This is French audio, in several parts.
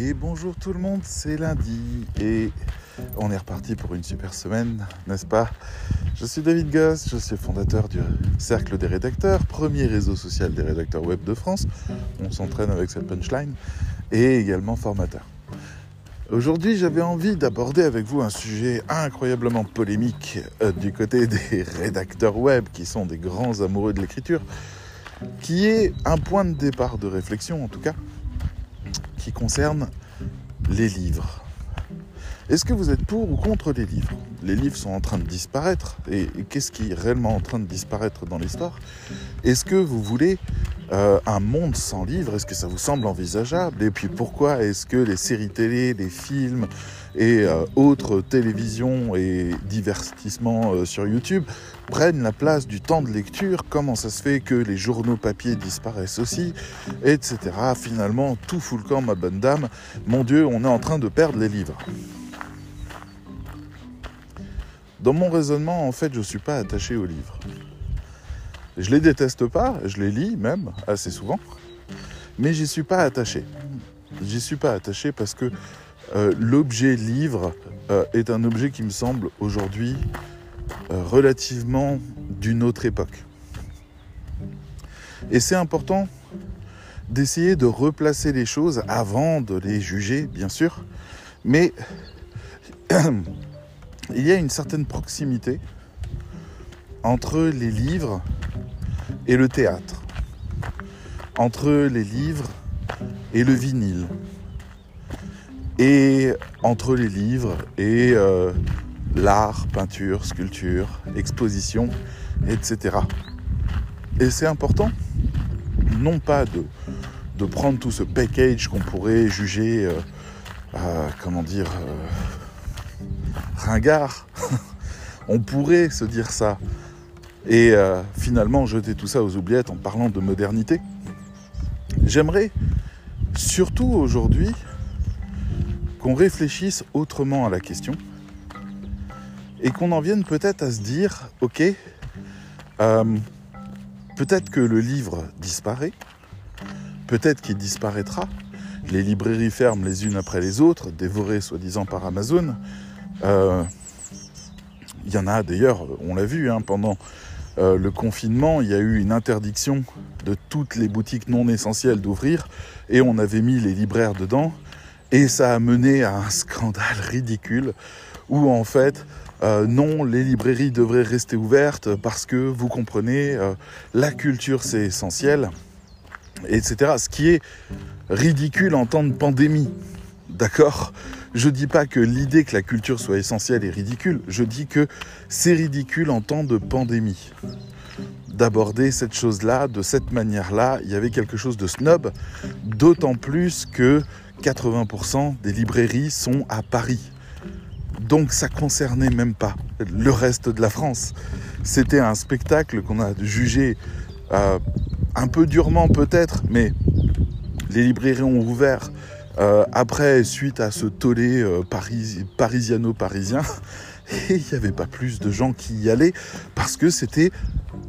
Et bonjour tout le monde, c'est lundi et on est reparti pour une super semaine, n'est-ce pas? Je suis David Goss, je suis fondateur du Cercle des rédacteurs, premier réseau social des rédacteurs web de France. On s'entraîne avec cette punchline et également formateur. Aujourd'hui, j'avais envie d'aborder avec vous un sujet incroyablement polémique euh, du côté des rédacteurs web qui sont des grands amoureux de l'écriture, qui est un point de départ de réflexion en tout cas, concerne les livres. Est-ce que vous êtes pour ou contre les livres? Les livres sont en train de disparaître. Et qu'est-ce qui est réellement en train de disparaître dans l'histoire Est-ce que vous voulez euh, un monde sans livres Est-ce que ça vous semble envisageable? Et puis pourquoi est-ce que les séries télé, les films et euh, autres télévisions et divertissements euh, sur YouTube prennent la place du temps de lecture? Comment ça se fait que les journaux papier disparaissent aussi? Etc. Finalement, tout fout le camp, ma bonne dame. Mon Dieu, on est en train de perdre les livres. Dans mon raisonnement, en fait, je ne suis pas attaché aux livres. Je les déteste pas, je les lis même assez souvent, mais j'y suis pas attaché. J'y suis pas attaché parce que euh, l'objet livre euh, est un objet qui me semble aujourd'hui euh, relativement d'une autre époque. Et c'est important d'essayer de replacer les choses avant de les juger, bien sûr, mais il y a une certaine proximité entre les livres et le théâtre, entre les livres et le vinyle, et entre les livres et euh, l'art, peinture, sculpture, exposition, etc. Et c'est important, non pas de, prendre tout ce package qu'on pourrait juger, euh, euh, comment dire, ringard. On pourrait se dire ça. Et euh, finalement jeter tout ça aux oubliettes en parlant de modernité. J'aimerais surtout aujourd'hui qu'on réfléchisse autrement à la question et qu'on en vienne peut-être à se dire, ok, euh, peut-être que le livre disparaît, peut-être qu'il disparaîtra, les librairies ferment les unes après les autres, dévorées soi-disant par Amazon, euh, il y en a d'ailleurs, on l'a vu, hein, pendant euh, le confinement, il y a eu une interdiction de toutes les boutiques non essentielles d'ouvrir et on avait mis les libraires dedans et ça a mené à un scandale ridicule où en fait, euh, non, les librairies devraient rester ouvertes parce que vous comprenez, la culture c'est essentiel, etc. Ce qui est ridicule en temps de pandémie. D'accord? Je dis pas que l'idée que la culture soit essentielle est ridicule, je dis que c'est ridicule en temps de pandémie. D'aborder cette chose-là de cette manière-là, il y avait quelque chose de snob, d'autant plus que 80% des librairies sont à Paris. Donc ça concernait même pas le reste de la France. C'était un spectacle qu'on a jugé euh, un peu durement peut-être, mais les librairies ont ouvert euh, après, suite à ce tollé euh, parisiano-parisien, il n'y avait pas plus de gens qui y allaient parce que c'était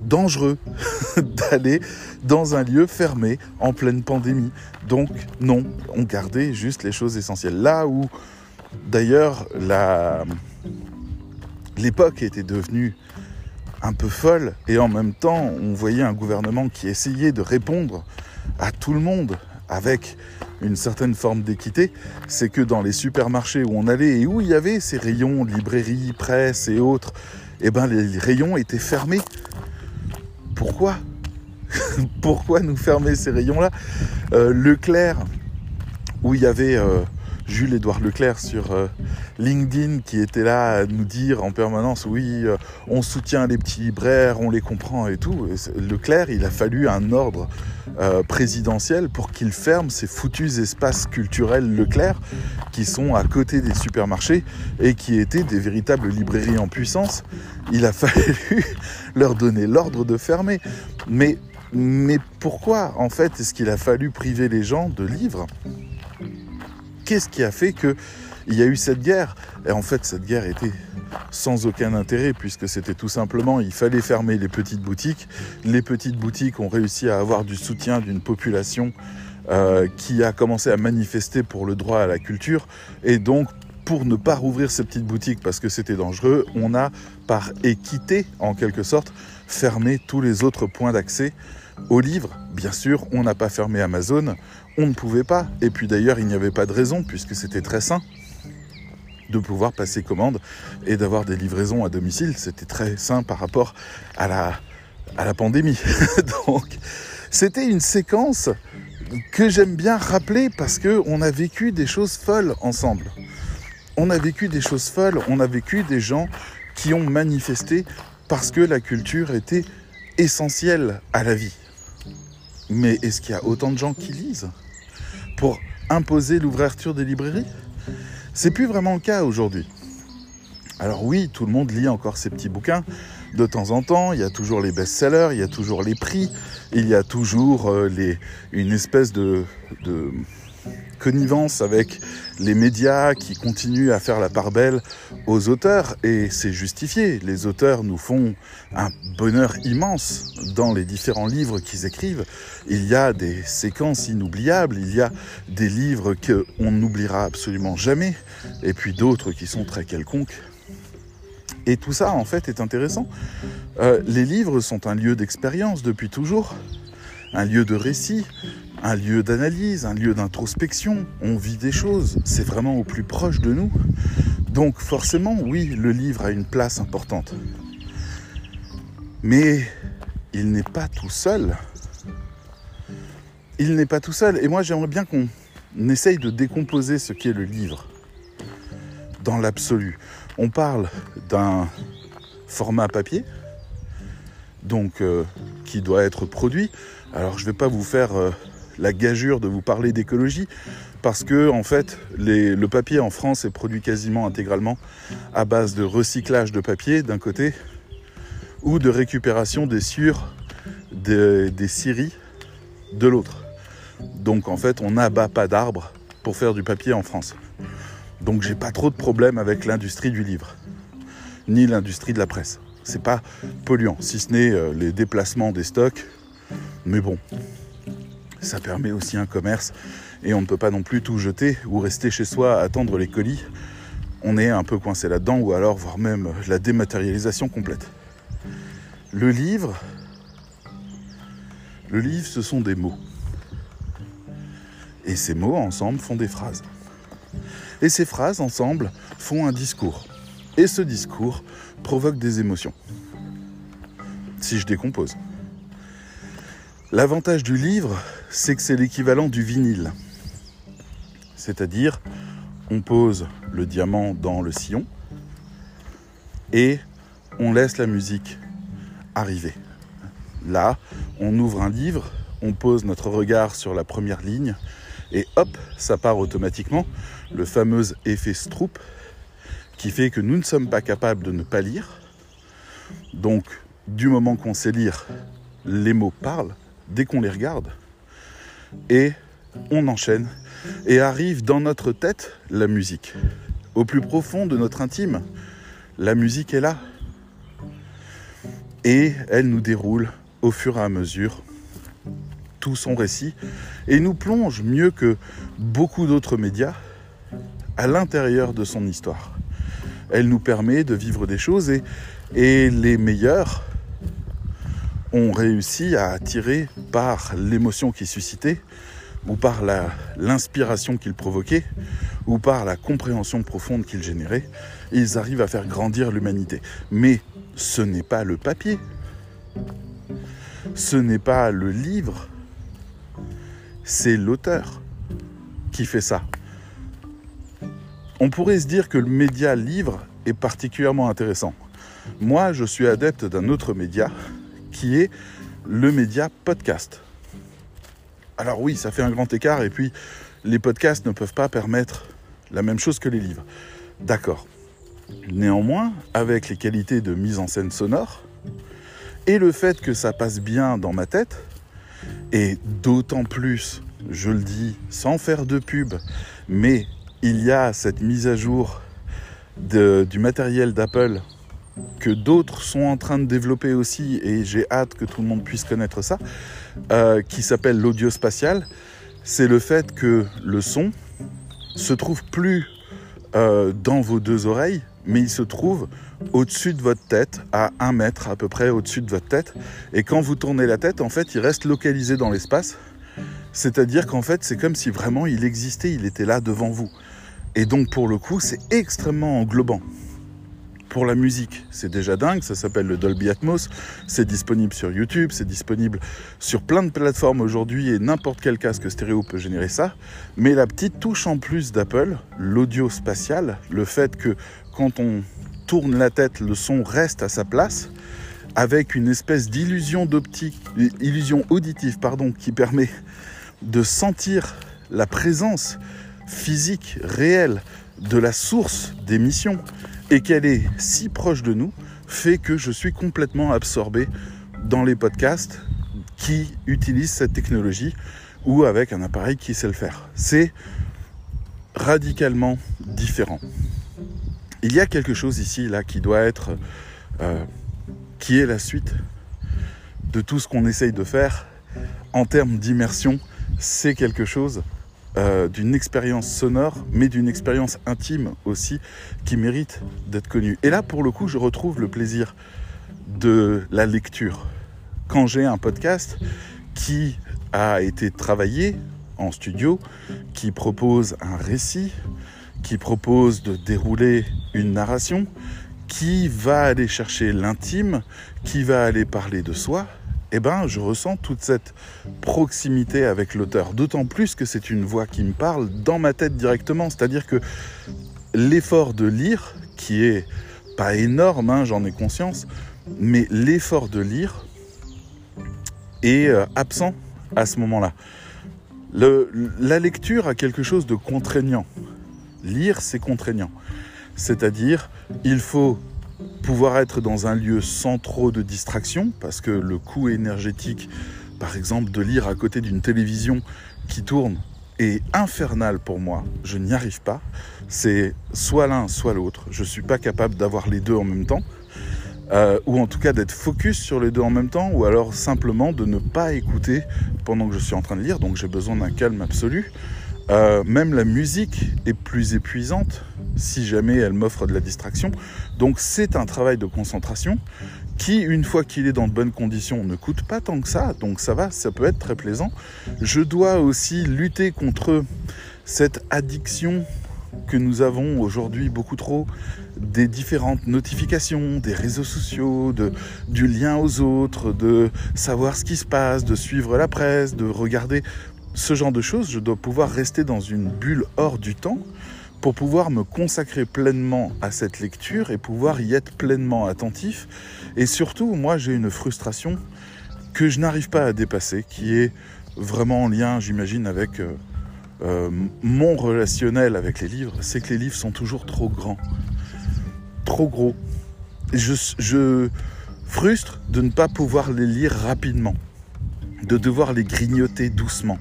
dangereux d'aller dans un lieu fermé en pleine pandémie. Donc non, on gardait juste les choses essentielles. Là où d'ailleurs l'époque était devenue un peu folle et en même temps on voyait un gouvernement qui essayait de répondre à tout le monde avec une certaine forme d'équité, c'est que dans les supermarchés où on allait et où il y avait ces rayons librairie, presse et autres, eh ben les rayons étaient fermés. Pourquoi? Pourquoi nous fermer ces rayons-là? Euh, Leclerc, où il y avait euh, Jules-Édouard Leclerc sur euh, LinkedIn qui était là à nous dire en permanence oui, euh, on soutient les petits libraires, on les comprend et tout. Leclerc, il a fallu un ordre euh, présidentiel pour qu'il ferme ces foutus espaces culturels Leclerc qui sont à côté des supermarchés et qui étaient des véritables librairies en puissance. Il a fallu leur donner l'ordre de fermer. Mais, mais pourquoi en fait est-ce qu'il a fallu priver les gens de livres? Qu'est-ce qui a fait qu'il y a eu cette guerre? Et en fait, cette guerre était sans aucun intérêt, puisque c'était tout simplement, il fallait fermer les petites boutiques. Les petites boutiques ont réussi à avoir du soutien d'une population euh, qui a commencé à manifester pour le droit à la culture. Et donc, pour ne pas rouvrir ces petites boutiques parce que c'était dangereux, on a, par équité en quelque sorte, fermé tous les autres points d'accès aux livres. Bien sûr, on n'a pas fermé Amazon, on ne pouvait pas. Et puis d'ailleurs, il n'y avait pas de raison puisque c'était très sain de pouvoir passer commande et d'avoir des livraisons à domicile. C'était très sain par rapport à la, pandémie. Donc, c'était une séquence que j'aime bien rappeler parce qu'on a vécu des choses folles ensemble. On a vécu des choses folles, on a vécu des gens qui ont manifesté parce que la culture était essentielle à la vie. Mais est-ce qu'il y a autant de gens qui lisent? Pour imposer l'ouverture des librairies. C'est plus vraiment le cas aujourd'hui. Alors oui, tout le monde lit encore ses petits bouquins. De temps en temps, il y a toujours les best-sellers, il y a toujours les prix, il y a toujours euh, une espèce de connivence avec les médias qui continuent à faire la part belle aux auteurs et c'est justifié. Les auteurs nous font un bonheur immense dans les différents livres qu'ils écrivent. Il y a des séquences inoubliables, il y a des livres qu'on n'oubliera absolument jamais et puis d'autres qui sont très quelconques. Et tout ça, en fait, est intéressant. Euh, les livres sont un lieu d'expérience depuis toujours, un lieu de récit, un lieu d'analyse, un lieu d'introspection. On vit des choses, c'est vraiment au plus proche de nous. Donc forcément, oui, le livre a une place importante. Mais il n'est pas tout seul. Il n'est pas tout seul. Et moi, j'aimerais bien qu'on essaye de décomposer ce qu'est le livre dans l'absolu. On parle d'un format papier, donc euh, qui doit être produit. Alors je ne vais pas vous faire euh, la gageure de vous parler d'écologie, parce que en fait, le papier en France est produit quasiment intégralement à base de recyclage de papier d'un côté, ou de récupération des sciures des, des scieries de l'autre. Donc en fait, on n'abat pas d'arbres pour faire du papier en France. Donc j'ai pas trop de problèmes avec l'industrie du livre, ni l'industrie de la presse. C'est pas polluant, si ce n'est euh, les déplacements des stocks. Mais bon, ça permet aussi un commerce et on ne peut pas non plus tout jeter ou rester chez soi à attendre les colis. On est un peu coincé là-dedans ou alors voire même la dématérialisation complète. Le livre, le livre, ce sont des mots. Et ces mots ensemble font des phrases. Et ces phrases ensemble font un discours. Et ce discours provoque des émotions. Si je décompose. L'avantage du livre, c'est que c'est l'équivalent du vinyle. C'est-à-dire, on pose le diamant dans le sillon et on laisse la musique arriver. Là, on ouvre un livre, on pose notre regard sur la première ligne et hop, ça part automatiquement. Le fameux effet Stroop qui fait que nous ne sommes pas capables de ne pas lire. Donc, du moment qu'on sait lire, les mots parlent dès qu'on les regarde. Et on enchaîne et arrive dans notre tête la musique. Au plus profond de notre intime, la musique est là. Et elle nous déroule au fur et à mesure tout son récit et nous plonge mieux que beaucoup d'autres médias à l'intérieur de son histoire. Elle nous permet de vivre des choses et, les meilleurs ont réussi à attirer par l'émotion qu'ils suscitaient ou par l'inspiration qu'ils provoquaient ou par la compréhension profonde qu'ils généraient, ils arrivent à faire grandir l'humanité. Mais ce n'est pas le papier, ce n'est pas le livre, c'est l'auteur qui fait ça. On pourrait se dire que le média livre est particulièrement intéressant. Moi, je suis adepte d'un autre média qui est le média podcast. Alors oui, ça fait un grand écart et puis les podcasts ne peuvent pas permettre la même chose que les livres. D'accord. Néanmoins, avec les qualités de mise en scène sonore et le fait que ça passe bien dans ma tête, et d'autant plus, je le dis sans faire de pub, mais il y a cette mise à jour du matériel d'Apple que d'autres sont en train de développer aussi, et j'ai hâte que tout le monde puisse connaître ça, euh, qui s'appelle l'audio spatial. c'est le fait que le son se trouve plus euh, dans vos deux oreilles, mais il se trouve au-dessus de votre tête, à un mètre à peu près au-dessus de votre tête. Et quand vous tournez la tête, en fait, il reste localisé dans l'espace. C'est-à-dire qu'en fait, c'est comme si vraiment il existait, il était là devant vous. Et donc, pour le coup, c'est extrêmement englobant pour la musique. C'est déjà dingue, ça s'appelle le Dolby Atmos, c'est disponible sur YouTube, c'est disponible sur plein de plateformes aujourd'hui et n'importe quel casque stéréo peut générer ça. Mais la petite touche en plus d'Apple, l'audio spatial, le fait que quand on tourne la tête, le son reste à sa place, avec une espèce d'illusion d'optique, illusion auditive, qui permet de sentir la présence physique réelle de la source d'émission et qu'elle est si proche de nous fait que je suis complètement absorbé dans les podcasts qui utilisent cette technologie ou avec un appareil qui sait le faire. C'est radicalement différent. Il y a quelque chose ici là qui doit être euh, qui est la suite de tout ce qu'on essaye de faire en termes d'immersion. C'est quelque chose euh, d'une expérience sonore, mais d'une expérience intime aussi, qui mérite d'être connue. Et là, pour le coup, je retrouve le plaisir de la lecture. Quand j'ai un podcast qui a été travaillé en studio, qui propose un récit, qui propose de dérouler une narration, qui va aller chercher l'intime, qui va aller parler de soi, eh ben, je ressens toute cette proximité avec l'auteur. D'autant plus que c'est une voix qui me parle dans ma tête directement. C'est-à-dire que l'effort de lire, qui est pas énorme, hein, j'en ai conscience, mais l'effort de lire est euh, absent à ce moment-là. la lecture a quelque chose de contraignant. Lire, c'est contraignant. C'est-à-dire, il faut pouvoir être dans un lieu sans trop de distraction, parce que le coût énergétique, par exemple, de lire à côté d'une télévision qui tourne est infernal pour moi. Je n'y arrive pas. C'est soit l'un, soit l'autre. Je ne suis pas capable d'avoir les deux en même temps. Euh, ou en tout cas d'être focus sur les deux en même temps, ou alors simplement de ne pas écouter pendant que je suis en train de lire, donc j'ai besoin d'un calme absolu. Euh, même la musique est plus épuisante si jamais elle m'offre de la distraction. Donc c'est un travail de concentration qui, une fois qu'il est dans de bonnes conditions, ne coûte pas tant que ça. Donc ça va, ça peut être très plaisant. Je dois aussi lutter contre cette addiction que nous avons aujourd'hui beaucoup trop des différentes notifications, des réseaux sociaux, du lien aux autres, de savoir ce qui se passe, de suivre la presse, de regarder ce genre de choses, je dois pouvoir rester dans une bulle hors du temps pour pouvoir me consacrer pleinement à cette lecture et pouvoir y être pleinement attentif. Et surtout, moi, j'ai une frustration que je n'arrive pas à dépasser, qui est vraiment en lien, j'imagine, avec euh, euh, mon relationnel avec les livres, c'est que les livres sont toujours trop grands, trop gros. Je, je frustre de ne pas pouvoir les lire rapidement de devoir les grignoter doucement.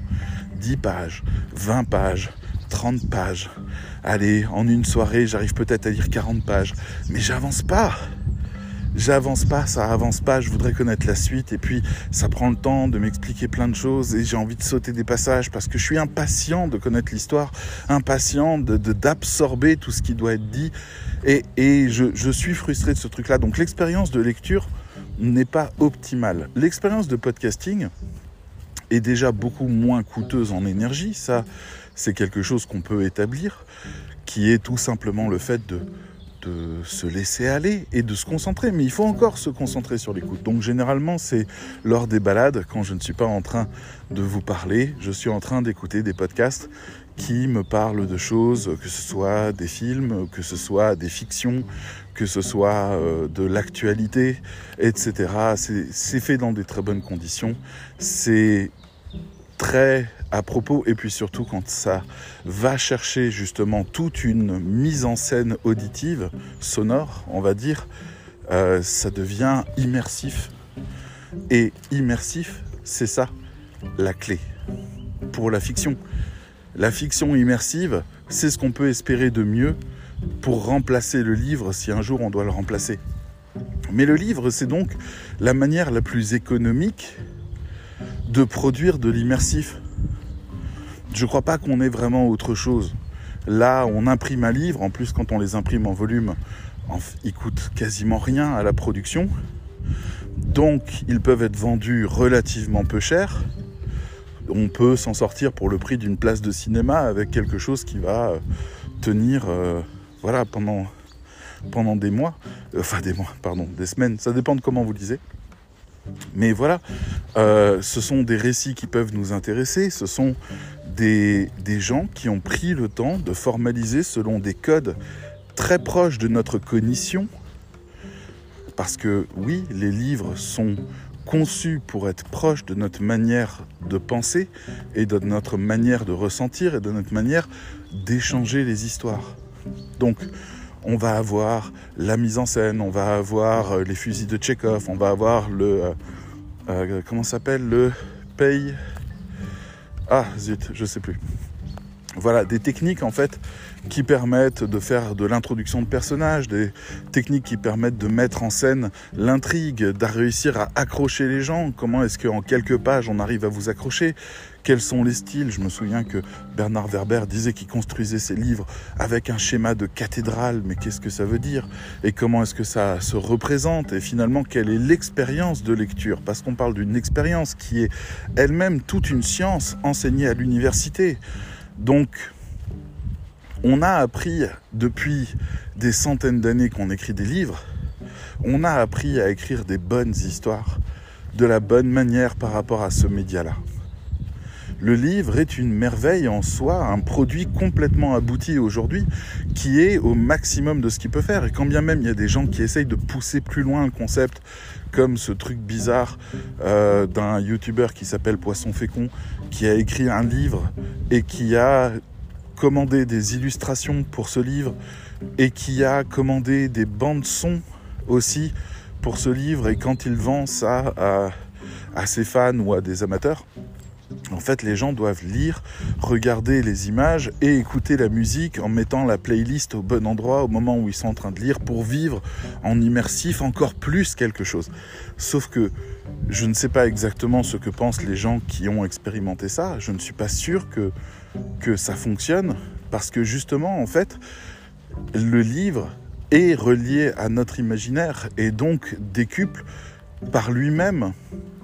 10 pages, 20 pages, 30 pages. Allez, en une soirée, j'arrive peut-être à lire 40 pages, mais j'avance pas. J'avance pas, ça avance pas, je voudrais connaître la suite et puis ça prend le temps de m'expliquer plein de choses et j'ai envie de sauter des passages parce que je suis impatient de connaître l'histoire, impatient de d'absorber tout ce qui doit être dit et, et je, je suis frustré de ce truc-là. Donc l'expérience de lecture, n'est pas optimale. L'expérience de podcasting est déjà beaucoup moins coûteuse en énergie, ça c'est quelque chose qu'on peut établir, qui est tout simplement le fait de, de se laisser aller et de se concentrer. Mais il faut encore se concentrer sur l'écoute. Donc généralement c'est lors des balades, quand je ne suis pas en train de vous parler, je suis en train d'écouter des podcasts qui me parlent de choses, que ce soit des films, que ce soit des fictions, que ce soit euh, de l'actualité, etc. C'est fait dans des très bonnes conditions. C'est très à propos et puis surtout quand ça va chercher justement toute une mise en scène auditive, sonore, on va dire, euh, ça devient immersif. Et immersif, c'est ça la clé pour la fiction. La fiction immersive, c'est ce qu'on peut espérer de mieux pour remplacer le livre si un jour on doit le remplacer. Mais le livre, c'est donc la manière la plus économique de produire de l'immersif. je crois pas qu'on ait vraiment autre chose. Là, on imprime un livre, en plus quand on les imprime en volume, ils coûtent quasiment rien à la production. Donc, ils peuvent être vendus relativement peu cher. On peut s'en sortir pour le prix d'une place de cinéma avec quelque chose qui va euh, tenir euh, voilà, pendant, des mois. Euh, enfin, des mois, pardon, des semaines. Ça dépend de comment vous lisez. Mais voilà, ce sont des récits qui peuvent nous intéresser. Ce sont des, des gens qui ont pris le temps de formaliser selon des codes très proches de notre cognition parce que oui, les livres sont conçus pour être proches de notre manière de penser et de notre manière de ressentir et de notre manière d'échanger les histoires. Donc, on va avoir la mise en scène, on va avoir euh, les fusils de Tchekhov, on va avoir le... Euh, euh, comment s'appelle Le paye... Ah, zut, je sais plus. Voilà, des techniques en fait qui permettent de faire de l'introduction de personnages, des techniques qui permettent de mettre en scène l'intrigue, de réussir à accrocher les gens. Comment est-ce qu'en quelques pages on arrive à vous accrocher? Quels sont les styles? Je me souviens que Bernard Werber disait qu'il construisait ses livres avec un schéma de cathédrale, mais qu'est-ce que ça veut dire? Et comment est-ce que ça se représente? Et finalement, quelle est l'expérience de lecture? Parce qu'on parle d'une expérience qui est elle-même toute une science enseignée à l'université. Donc, on a appris depuis des centaines d'années qu'on écrit des livres, on a appris à écrire des bonnes histoires de la bonne manière par rapport à ce média-là. Le livre est une merveille en soi, un produit complètement abouti aujourd'hui qui est au maximum de ce qu'il peut faire. Et quand bien même il y a des gens qui essayent de pousser plus loin le concept, comme ce truc bizarre euh, d'un youtubeur qui s'appelle Poisson Fécond, qui a écrit un livre et qui a commandé des illustrations pour ce livre et qui a commandé des bandes son aussi pour ce livre et quand il vend ça à, à ses fans ou à des amateurs, en fait, les gens doivent lire, regarder les images et écouter la musique en mettant la playlist au bon endroit au moment où ils sont en train de lire pour vivre en immersif encore plus quelque chose. Sauf que je ne sais pas exactement ce que pensent les gens qui ont expérimenté ça. Je ne suis pas sûr que, que ça fonctionne parce que justement, en fait, le livre est relié à notre imaginaire et donc décuple par lui-même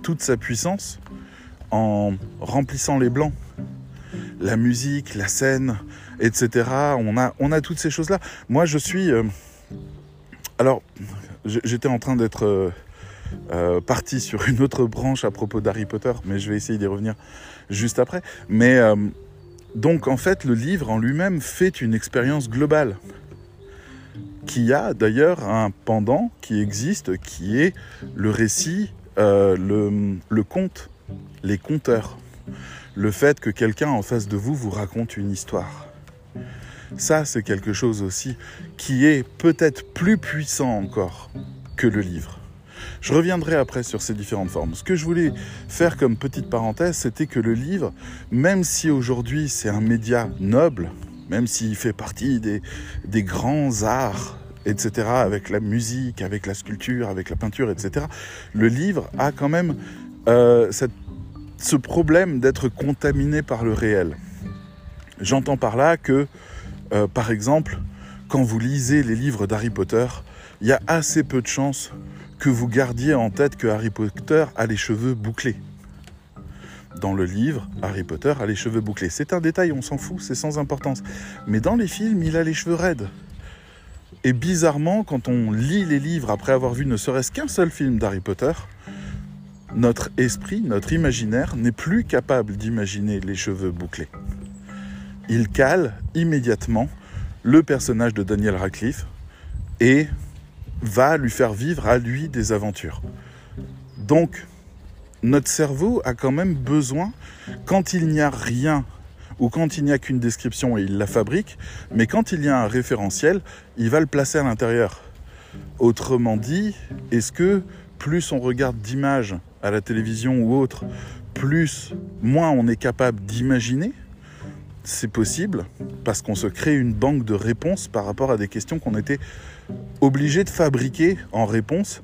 toute sa puissance en remplissant les blancs. La musique, la scène, etc. On a, toutes ces choses-là. Moi, je suis... Euh, alors, j'étais en train d'être euh, euh, parti sur une autre branche à propos d'Harry Potter, mais je vais essayer d'y revenir juste après. Mais donc, en fait, le livre en lui-même fait une expérience globale qui a d'ailleurs un pendant qui existe, qui est le récit, le, le conte les conteurs, le fait que quelqu'un en face de vous vous raconte une histoire. Ça, c'est quelque chose aussi qui est peut-être plus puissant encore que le livre. Je reviendrai après sur ces différentes formes. Ce que je voulais faire comme petite parenthèse, c'était que le livre, même si aujourd'hui c'est un média noble, même s'il fait partie des, grands arts etc., avec la musique, avec la sculpture, avec la peinture, etc., le livre a quand même euh, ce problème d'être contaminé par le réel. J'entends par là que, euh, par exemple, quand vous lisez les livres d'Harry Potter, il y a assez peu de chances que vous gardiez en tête que Harry Potter a les cheveux bouclés. Dans le livre, Harry Potter a les cheveux bouclés. C'est un détail, on s'en fout, c'est sans importance. Mais dans les films, il a les cheveux raides. Et bizarrement, quand on lit les livres après avoir vu ne serait-ce qu'un seul film d'Harry Potter, notre esprit, notre imaginaire n'est plus capable d'imaginer les cheveux bouclés. Il cale immédiatement le personnage de Daniel Radcliffe et va lui faire vivre à lui des aventures. Donc, notre cerveau a quand même besoin, quand il n'y a rien ou quand il n'y a qu'une description et il la fabrique, mais quand il y a un référentiel, il va le placer à l'intérieur. Autrement dit, est-ce que plus on regarde d'images à la télévision ou autre, plus, moins on est capable d'imaginer, c'est possible parce qu'on se crée une banque de réponses par rapport à des questions qu'on était obligé de fabriquer en réponse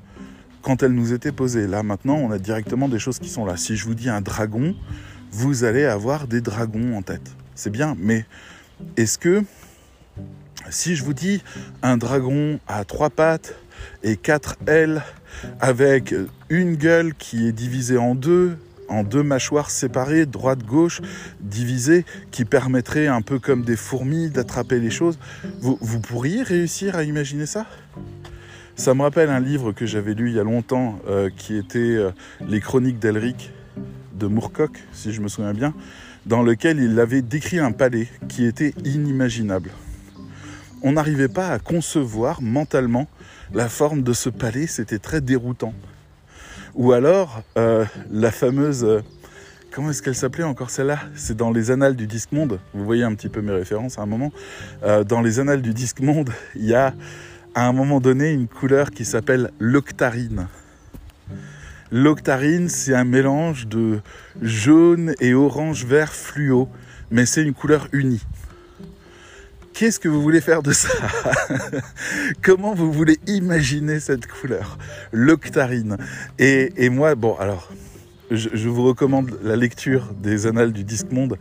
quand elles nous étaient posées. Là maintenant, on a directement des choses qui sont là. Si je vous dis un dragon, vous allez avoir des dragons en tête. C'est bien, mais est-ce que si je vous dis un dragon à trois pattes et quatre ailes avec une gueule qui est divisée en deux, en deux mâchoires séparées, droite-gauche, divisées, qui permettraient un peu comme des fourmis d'attraper les choses, vous, pourriez réussir à imaginer ça? Ça me rappelle un livre que j'avais lu il y a longtemps, euh, qui était euh, Les Chroniques d'Elric de Moorcock, si je me souviens bien, dans lequel il avait décrit un palais qui était inimaginable. On n'arrivait pas à concevoir mentalement la forme de ce palais, c'était très déroutant. Ou alors, euh, la fameuse... Euh, comment est-ce qu'elle s'appelait encore celle-là? C'est dans les annales du disque monde. Vous voyez un petit peu mes références à un moment. Euh, dans les annales du disque monde, il y a à un moment donné une couleur qui s'appelle l'octarine. L'octarine, c'est un mélange de jaune et orange vert fluo, mais c'est une couleur unie. Qu'est-ce que vous voulez faire de ça Comment vous voulez imaginer cette couleur L'octarine? Et, moi, bon, alors, je, je, vous recommande la lecture des annales du Disque Monde.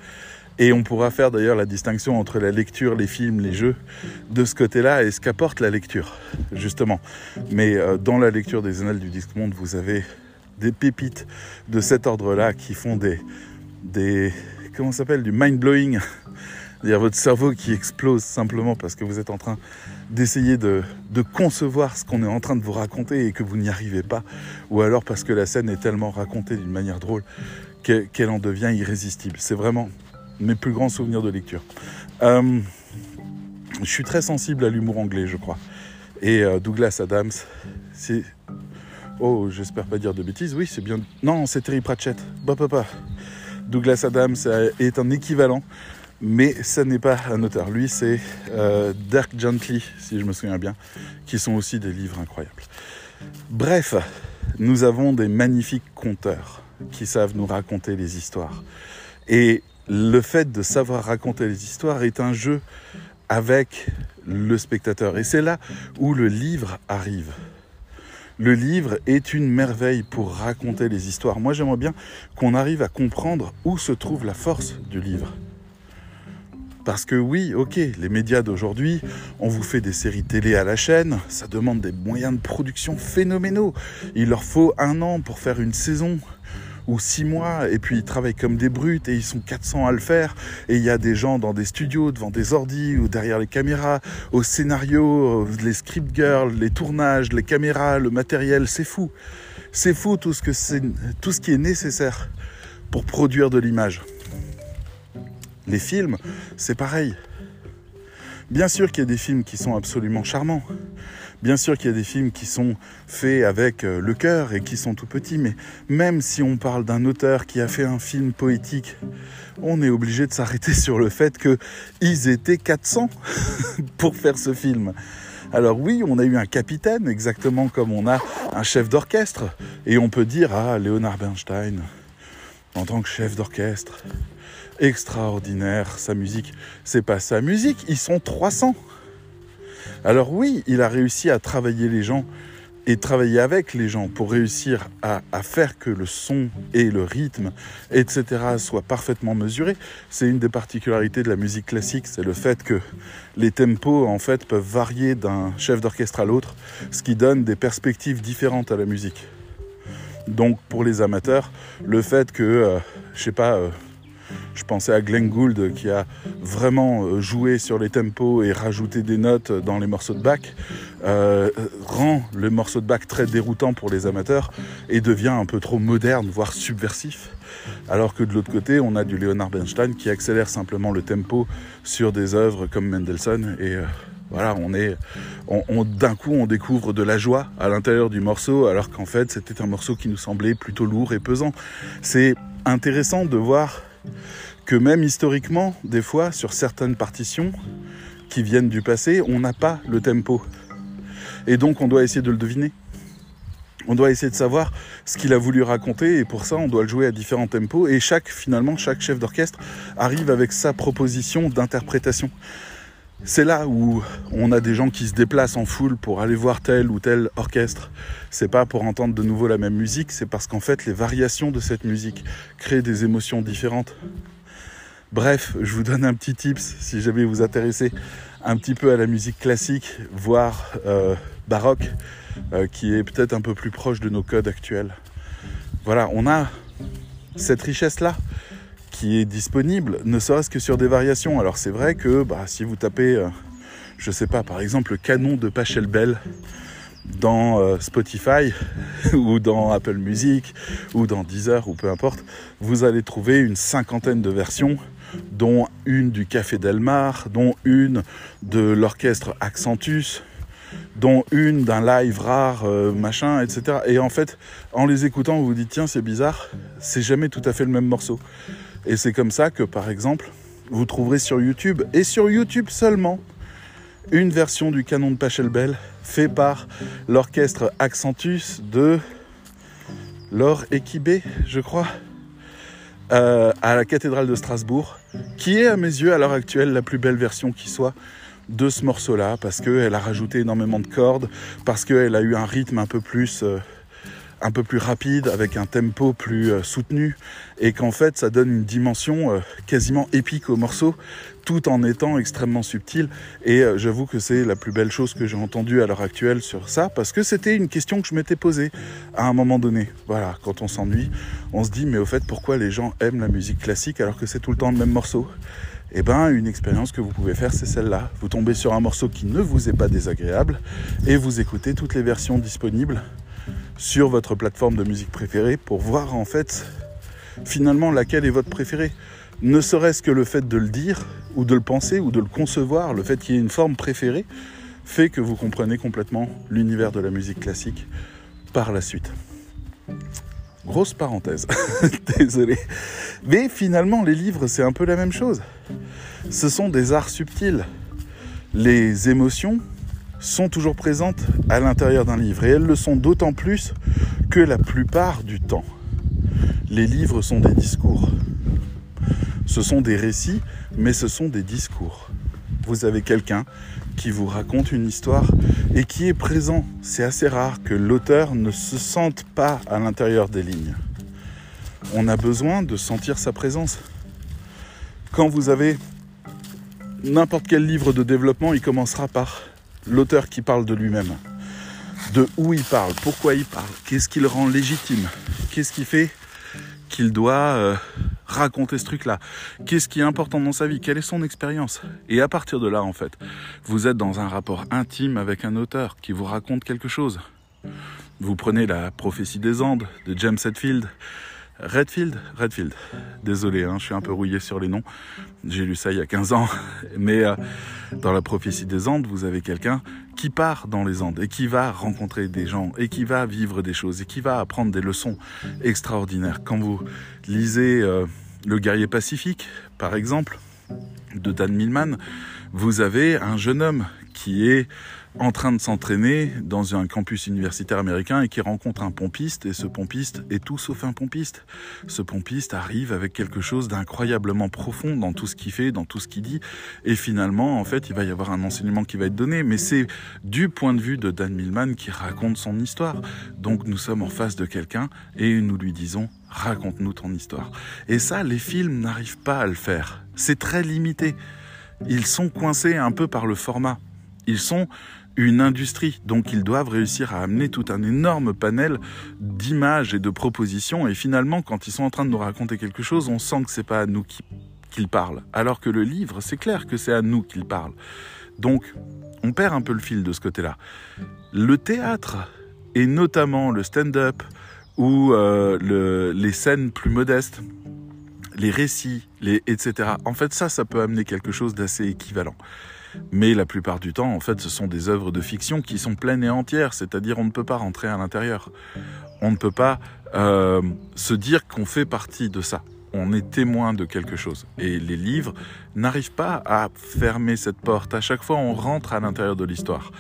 Et on pourra faire d'ailleurs la distinction entre la lecture, les films, les jeux, de ce côté-là, et ce qu'apporte la lecture, justement. Mais euh, dans la lecture des annales du Disque Monde, vous avez des pépites de cet ordre-là qui font des, des comment s'appelle, du mind-blowing. C'est-à-dire votre cerveau qui explose simplement parce que vous êtes en train d'essayer de, concevoir ce qu'on est en train de vous raconter et que vous n'y arrivez pas. Ou alors parce que la scène est tellement racontée d'une manière drôle qu'elle en devient irrésistible. C'est vraiment mes plus grands souvenirs de lecture. Euh, je suis très sensible à l'humour anglais, je crois. Et euh, Douglas Adams, c'est Oh, j'espère pas dire de bêtises. Oui, c'est bien. Non, c'est Terry Pratchett. Bah, papa. Douglas Adams est un équivalent, mais ça n'est pas un auteur. Lui, c'est euh, Dirk Gently, si je me souviens bien, qui sont aussi des livres incroyables. Bref, nous avons des magnifiques conteurs qui savent nous raconter les histoires. Et le fait de savoir raconter les histoires est un jeu avec le spectateur. Et c'est là où le livre arrive. Le livre est une merveille pour raconter les histoires. Moi, j'aimerais bien qu'on arrive à comprendre où se trouve la force du livre. Parce que oui, ok, les médias d'aujourd'hui, on vous fait des séries télé à la chaîne, ça demande des moyens de production phénoménaux. Il leur faut un an pour faire une saison ou six mois, et puis ils travaillent comme des brutes et ils sont 400 à le faire. Et il y a des gens dans des studios, devant des ordis ou derrière les caméras, au scénario, les script girls, les tournages, les caméras, le matériel, c'est fou. C'est fou tout ce, tout ce qui est nécessaire pour produire de l'image. Les films, c'est pareil. Bien sûr qu'il y a des films qui sont absolument charmants. Bien sûr qu'il y a des films qui sont faits avec euh, le cœur et qui sont tout petits, mais même si on parle d'un auteur qui a fait un film poétique, on est obligé de s'arrêter sur le fait qu'ils étaient 400 pour faire ce film. Alors oui, on a eu un capitaine, exactement comme on a un chef d'orchestre. Et on peut dire, ah, Leonard Bernstein, en tant que chef d'orchestre, extraordinaire, sa musique, c'est pas sa musique, ils sont 300. Alors oui, il a réussi à travailler les gens et travailler avec les gens pour réussir à, faire que le son et le rythme, etc., soient parfaitement mesurés. C'est une des particularités de la musique classique, c'est le fait que les tempos, en fait, peuvent varier d'un chef d'orchestre à l'autre, ce qui donne des perspectives différentes à la musique. Donc, pour les amateurs, le fait que, euh, je sais pas, euh, je pensais à Glenn Gould qui a vraiment euh, joué sur les tempos et rajouté des notes dans les morceaux de Bach, euh, rend le morceau de Bach très déroutant pour les amateurs et devient un peu trop moderne, voire subversif. Alors que de l'autre côté, on a du Leonard Bernstein qui accélère simplement le tempo sur des œuvres comme Mendelssohn et euh, voilà, on est, d'un coup, on découvre de la joie à l'intérieur du morceau, alors qu'en fait, c'était un morceau qui nous semblait plutôt lourd et pesant. C'est intéressant de voir que même historiquement, des fois, sur certaines partitions qui viennent du passé, on n'a pas le tempo. Et donc on doit essayer de le deviner. On doit essayer de savoir ce qu'il a voulu raconter et pour ça on doit le jouer à différents tempos et chaque finalement chaque chef d'orchestre arrive avec sa proposition d'interprétation. C'est là où on a des gens qui se déplacent en foule pour aller voir tel ou tel orchestre. C'est pas pour entendre de nouveau la même musique, c'est parce qu'en fait les variations de cette musique créent des émotions différentes. Bref, je vous donne un petit tips si jamais vous intéressez un petit peu à la musique classique, voire euh, baroque, euh, qui est peut-être un peu plus proche de nos codes actuels. Voilà, on a cette richesse-là qui est disponible, ne serait-ce que sur des variations. Alors c'est vrai que bah, si vous tapez, euh, je sais pas, par exemple le canon de Pachelbel dans euh, Spotify ou dans Apple Music ou dans Deezer ou peu importe, vous allez trouver une cinquantaine de versions dont une du Café Delmar, dont une de l'orchestre Accentus, dont une d'un live rare, euh, machin, etc. Et en fait, en les écoutant, vous vous dites, tiens, c'est bizarre, c'est jamais tout à fait le même morceau. Et c'est comme ça que, par exemple, vous trouverez sur YouTube, et sur YouTube seulement, une version du canon de Pachelbel fait par l'orchestre Accentus de Laure Equibé, je crois, euh, à la cathédrale de Strasbourg, qui est à mes yeux à l'heure actuelle la plus belle version qui soit de ce morceau-là, parce qu'elle a rajouté énormément de cordes, parce qu'elle a eu un rythme un peu plus... Euh, un peu plus rapide, avec un tempo plus euh, soutenu, et qu'en fait ça donne une dimension euh, quasiment épique au morceau, tout en étant extrêmement subtil. Et euh, j'avoue que c'est la plus belle chose que j'ai entendue à l'heure actuelle sur ça, parce que c'était une question que je m'étais posée à un moment donné. Voilà, quand on s'ennuie, on se dit mais au fait pourquoi les gens aiment la musique classique alors que c'est tout le temps le même morceau? Eh ben, une expérience que vous pouvez faire, c'est celle-là. Vous tombez sur un morceau qui ne vous est pas désagréable et vous écoutez toutes les versions disponibles sur votre plateforme de musique préférée pour voir en fait finalement laquelle est votre préférée. Ne serait-ce que le fait de le dire ou de le penser ou de le concevoir, le fait qu'il y ait une forme préférée, fait que vous comprenez complètement l'univers de la musique classique par la suite. Grosse parenthèse, désolé. Mais finalement, les livres, c'est un peu la même chose. Ce sont des arts subtils. Les émotions, sont toujours présentes à l'intérieur d'un livre. Et elles le sont d'autant plus que la plupart du temps, les livres sont des discours. Ce sont des récits, mais ce sont des discours. Vous avez quelqu'un qui vous raconte une histoire et qui est présent. C'est assez rare que l'auteur ne se sente pas à l'intérieur des lignes. On a besoin de sentir sa présence. Quand vous avez n'importe quel livre de développement, il commencera par l'auteur qui parle de lui-même, de où il parle, pourquoi il parle, qu'est-ce qui le rend légitime, qu'est-ce qui fait qu'il doit euh, raconter ce truc-là, qu'est-ce qui est important dans sa vie, quelle est son expérience. Et à partir de là, en fait, vous êtes dans un rapport intime avec un auteur qui vous raconte quelque chose. Vous prenez la prophétie des Andes de James Hetfield, Redfield Redfield. Désolé, hein, je suis un peu rouillé sur les noms. J'ai lu ça il y a 15 ans. Mais euh, dans la prophétie des Andes, vous avez quelqu'un qui part dans les Andes et qui va rencontrer des gens et qui va vivre des choses et qui va apprendre des leçons extraordinaires. Quand vous lisez euh, Le guerrier pacifique, par exemple, de Dan Millman, vous avez un jeune homme qui est en train de s'entraîner dans un campus universitaire américain et qui rencontre un pompiste et ce pompiste est tout sauf un pompiste. Ce pompiste arrive avec quelque chose d'incroyablement profond dans tout ce qu'il fait, dans tout ce qu'il dit et finalement en fait il va y avoir un enseignement qui va être donné mais c'est du point de vue de Dan Millman qui raconte son histoire. Donc nous sommes en face de quelqu'un et nous lui disons raconte-nous ton histoire. Et ça les films n'arrivent pas à le faire. C'est très limité. Ils sont coincés un peu par le format. Ils sont une industrie. Donc ils doivent réussir à amener tout un énorme panel d'images et de propositions. Et finalement, quand ils sont en train de nous raconter quelque chose, on sent que c'est pas à nous qu'ils parlent. Alors que le livre, c'est clair que c'est à nous qu'ils parlent. Donc, on perd un peu le fil de ce côté-là. Le théâtre, et notamment le stand-up, ou euh, les scènes plus modestes, les récits, les, etc. En fait, ça, ça peut amener quelque chose d'assez équivalent. Mais la plupart du temps, en fait, ce sont des œuvres de fiction qui sont pleines et entières, c'est-à-dire on ne peut pas rentrer à l'intérieur. On ne peut pas euh, se dire qu'on fait partie de ça. On est témoin de quelque chose. Et les livres n'arrivent pas à fermer cette porte. À chaque fois, on rentre à l'intérieur de l'histoire.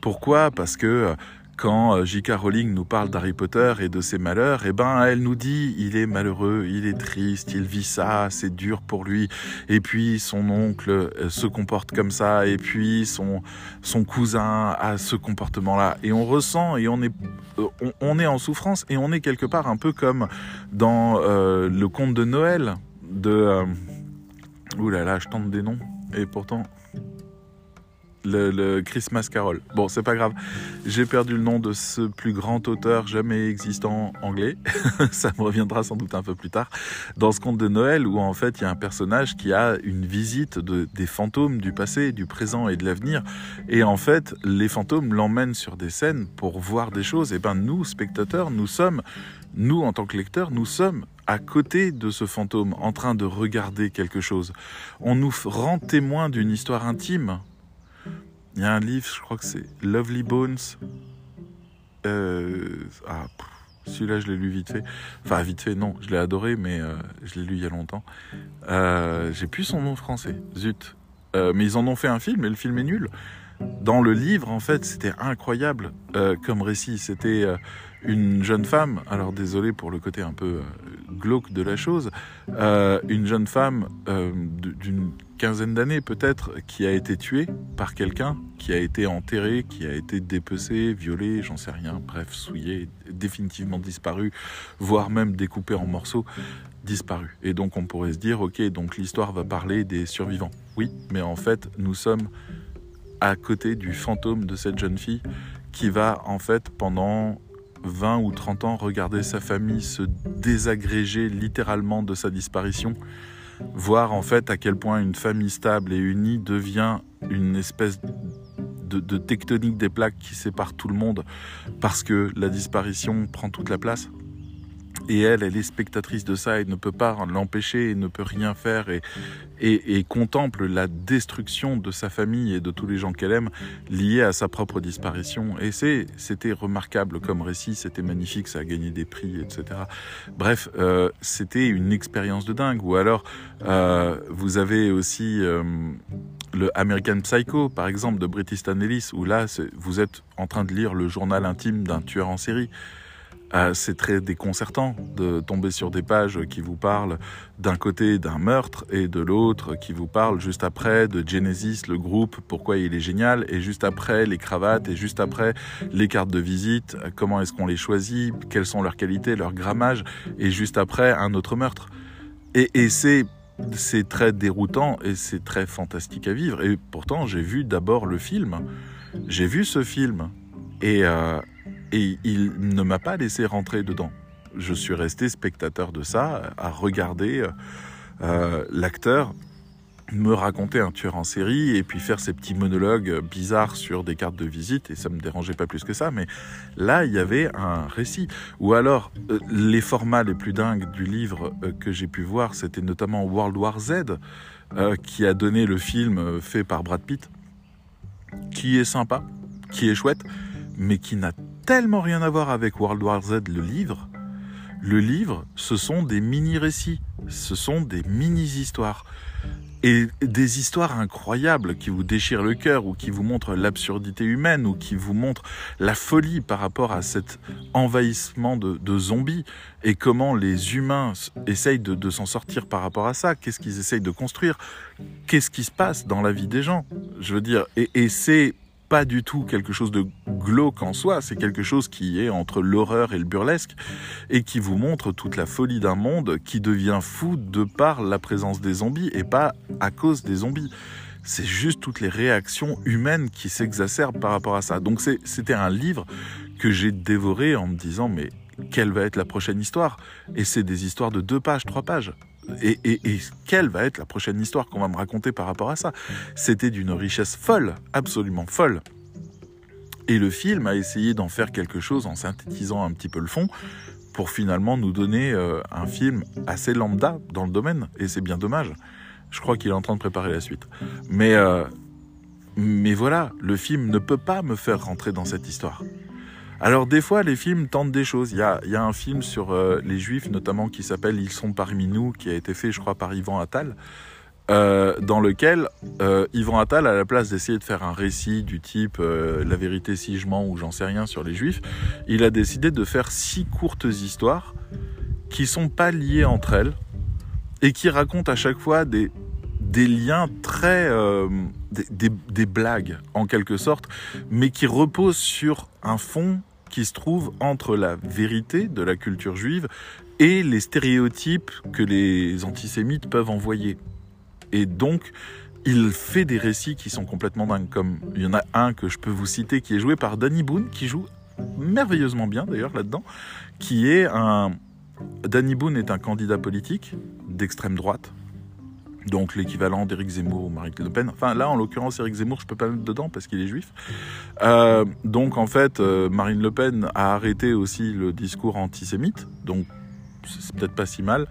Pourquoi? Parce que quand J.K. Rowling nous parle d'Harry Potter et de ses malheurs, eh ben, elle nous dit, il est malheureux, il est triste, il vit ça, c'est dur pour lui. Et puis, son oncle se comporte comme ça, et puis, son, son cousin a ce comportement-là. Et on ressent, et on est, on, est en souffrance, et on est quelque part un peu comme dans le conte de Noël de... Ouh là là, je tente des noms. Et pourtant, le, Christmas Carol. Bon, c'est pas grave. J'ai perdu le nom de ce plus grand auteur jamais existant anglais. Ça me reviendra sans doute un peu plus tard. Dans ce conte de Noël, où en fait il y a un personnage qui a une visite de, des fantômes du passé, du présent et de l'avenir. Et en fait, les fantômes l'emmènent sur des scènes pour voir des choses. Et ben nous, spectateurs, nous sommes, nous en tant que lecteurs, nous sommes à côté de ce fantôme, en train de regarder quelque chose. On nous rend témoin d'une histoire intime. Il y a un livre, je crois que c'est Lovely Bones. Euh, ah, celui-là, je l'ai lu vite fait. Enfin, vite fait, non, je l'ai adoré, mais euh, je l'ai lu il y a longtemps. Euh, J'ai plus son nom français, zut. Mais ils en ont fait un film, et le film est nul. Dans le livre, en fait, c'était incroyable comme récit. C'était une jeune femme, alors désolé pour le côté un peu euh, glauque de la chose, euh, une jeune femme euh, d'une quinzaine d'années peut-être, qui a été tuée par quelqu'un, qui a été enterré, qui a été dépecé, violé, j'en sais rien, bref, souillé, définitivement disparu, voire même découpé en morceaux, disparu. Et donc on pourrait se dire, ok, donc l'histoire va parler des survivants. Oui, mais en fait, nous sommes à côté du fantôme de cette jeune fille qui va en fait pendant 20 ou 30 ans regarder sa famille se désagréger littéralement de sa disparition, voir en fait à quel point une famille stable et unie devient une espèce de, de tectonique des plaques qui sépare tout le monde parce que la disparition prend toute la place et elle, elle est spectatrice de ça et ne peut pas l'empêcher et ne peut rien faire et, et, contemple la destruction de sa famille et de tous les gens qu'elle aime liés à sa propre disparition. Et c'est, c'était remarquable comme récit, c'était magnifique, ça a gagné des prix, etc. Bref, euh, c'était une expérience de dingue. Ou alors, euh, vous avez aussi euh, le American Psycho, par exemple, de Bret Easton Ellis, où là, vous êtes en train de lire le journal intime d'un tueur en série. Euh, c'est très déconcertant de tomber sur des pages qui vous parlent d'un côté d'un meurtre et de l'autre qui vous parlent juste après de Genesis, le groupe, pourquoi il est génial, et juste après les cravates, et juste après les cartes de visite, comment est-ce qu'on les choisit, quelles sont leurs qualités, leur grammage, et juste après un autre meurtre. Et, c'est c'est très déroutant et c'est très fantastique à vivre. Et pourtant, j'ai vu d'abord le film. J'ai vu ce film. Et, euh, et il ne m'a pas laissé rentrer dedans. Je suis resté spectateur de ça, à regarder euh, l'acteur me raconter un tueur en série et puis faire ces petits monologues bizarres sur des cartes de visite et ça me dérangeait pas plus que ça mais là il y avait un récit ou alors euh, les formats les plus dingues du livre euh, que j'ai pu voir c'était notamment World War Z qui a donné le film fait par Brad Pitt qui est sympa qui est chouette mais qui n'a tellement rien à voir avec World War Z, le livre. Le livre, ce sont des mini-récits, ce sont des mini-histoires. Et des histoires incroyables qui vous déchirent le cœur ou qui vous montrent l'absurdité humaine ou qui vous montrent la folie par rapport à cet envahissement de, zombies et comment les humains essayent de, s'en sortir par rapport à ça. Qu'est-ce qu'ils essayent de construire? Qu'est-ce qui se passe dans la vie des gens? Je veux dire, et, c'est pas du tout quelque chose de glauque en soi, c'est quelque chose qui est entre l'horreur et le burlesque et qui vous montre toute la folie d'un monde qui devient fou de par la présence des zombies et pas à cause des zombies. C'est juste toutes les réactions humaines qui s'exacerbent par rapport à ça. Donc c'était un livre que j'ai dévoré en me disant mais quelle va être la prochaine histoire? Et c'est des histoires de deux pages, trois pages. Et, quelle va être la prochaine histoire qu'on va me raconter par rapport à ça? C'était d'une richesse folle, absolument folle. Et le film a essayé d'en faire quelque chose en synthétisant un petit peu le fond pour finalement nous donner euh, un film assez lambda dans le domaine. Et c'est bien dommage. Je crois qu'il est en train de préparer la suite. Mais, euh, mais voilà, le film ne peut pas me faire rentrer dans cette histoire. Alors des fois, les films tentent des choses. Il y a, un film sur euh, les juifs, notamment, qui s'appelle Ils sont parmi nous, qui a été fait, je crois, par Yvan Attal. euh, dans lequel euh, Yvan Attal, à la place d'essayer de faire un récit du type euh, La vérité si je mens ou j'en sais rien sur les juifs, il a décidé de faire six courtes histoires qui sont pas liées entre elles et qui racontent à chaque fois des, des liens très... Des, des, des blagues en quelque sorte, mais qui reposent sur un fond qui se trouve entre la vérité de la culture juive et les stéréotypes que les antisémites peuvent envoyer. Et donc, il fait des récits qui sont complètement dingues. Comme il y en a un que je peux vous citer qui est joué par Danny Boone, qui joue merveilleusement bien d'ailleurs là-dedans, qui est un. Danny Boone est un candidat politique d'extrême droite, donc l'équivalent d'Éric Zemmour ou Marine Le Pen. Enfin là, en l'occurrence, Éric Zemmour, je peux pas mettre dedans parce qu'il est juif. Euh, donc en fait, euh, Marine Le Pen a arrêté aussi le discours antisémite. Donc c'est peut-être pas si mal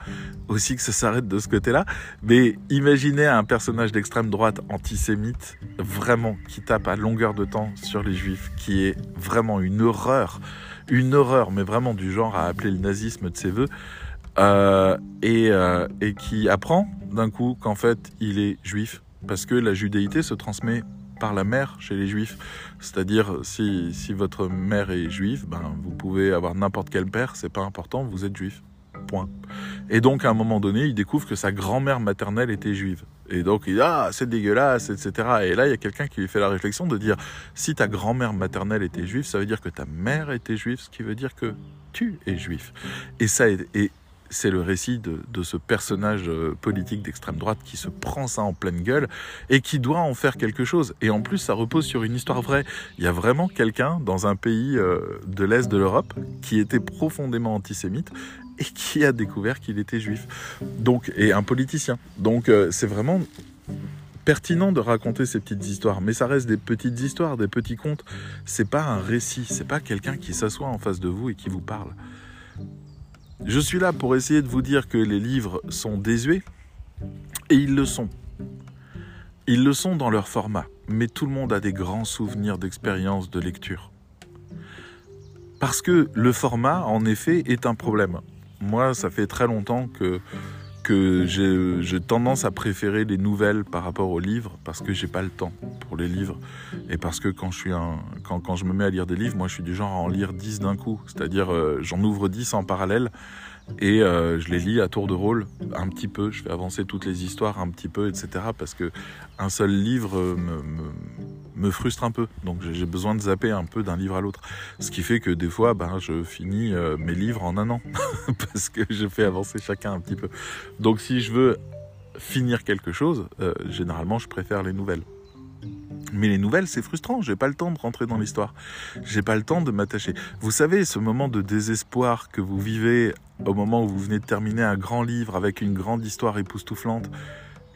aussi que ça s'arrête de ce côté-là. Mais imaginez un personnage d'extrême droite antisémite, vraiment, qui tape à longueur de temps sur les juifs, qui est vraiment une horreur, une horreur, mais vraiment du genre à appeler le nazisme de ses voeux, euh, et, euh, et qui apprend d'un coup qu'en fait il est juif, parce que la judéité se transmet par la mère chez les juifs. C'est-à-dire, si, si votre mère est juive, ben, vous pouvez avoir n'importe quel père, c'est pas important, vous êtes juif. Point. Et donc, à un moment donné, il découvre que sa grand-mère maternelle était juive. Et donc, il dit, ah, c'est dégueulasse, etc. Et là, il y a quelqu'un qui lui fait la réflexion de dire, si ta grand-mère maternelle était juive, ça veut dire que ta mère était juive, ce qui veut dire que tu es juif. Et ça, et c'est le récit de, ce personnage euh, politique d'extrême droite qui se prend ça en pleine gueule et qui doit en faire quelque chose. Et en plus, ça repose sur une histoire vraie. Il y a vraiment quelqu'un dans un pays euh, de l'Est de l'Europe qui était profondément antisémite et qui a découvert qu'il était juif. Donc, et un politicien. Donc, euh, c'est vraiment pertinent de raconter ces petites histoires, mais ça reste des petites histoires, des petits contes. C'est pas un récit, c'est pas quelqu'un qui s'assoit en face de vous et qui vous parle. Je suis là pour essayer de vous dire que les livres sont désuets, et ils le sont. Ils le sont dans leur format, mais tout le monde a des grands souvenirs d'expérience de lecture. Parce que le format, en effet, est un problème moi, ça fait très longtemps que, que j'ai tendance à préférer les nouvelles par rapport aux livres parce que j'ai pas le temps pour les livres et parce que quand je, suis un, quand, quand je me mets à lire des livres, moi je suis du genre à en lire 10 d'un coup. C'est-à-dire, euh, j'en ouvre 10 en parallèle et euh, je les lis à tour de rôle un petit peu. Je fais avancer toutes les histoires un petit peu, etc. Parce que un seul livre me, me, frustre un peu. Donc j'ai besoin de zapper un peu d'un livre à l'autre. Ce qui fait que des fois, ben, je finis euh, mes livres en un an parce que je fais avancer chacun un petit peu. Donc si je veux finir quelque chose, euh, généralement, je préfère les nouvelles. Mais les nouvelles, c'est frustrant. J'ai pas le temps de rentrer dans l'histoire. J'ai pas le temps de m'attacher. Vous savez, ce moment de désespoir que vous vivez au moment où vous venez de terminer un grand livre avec une grande histoire époustouflante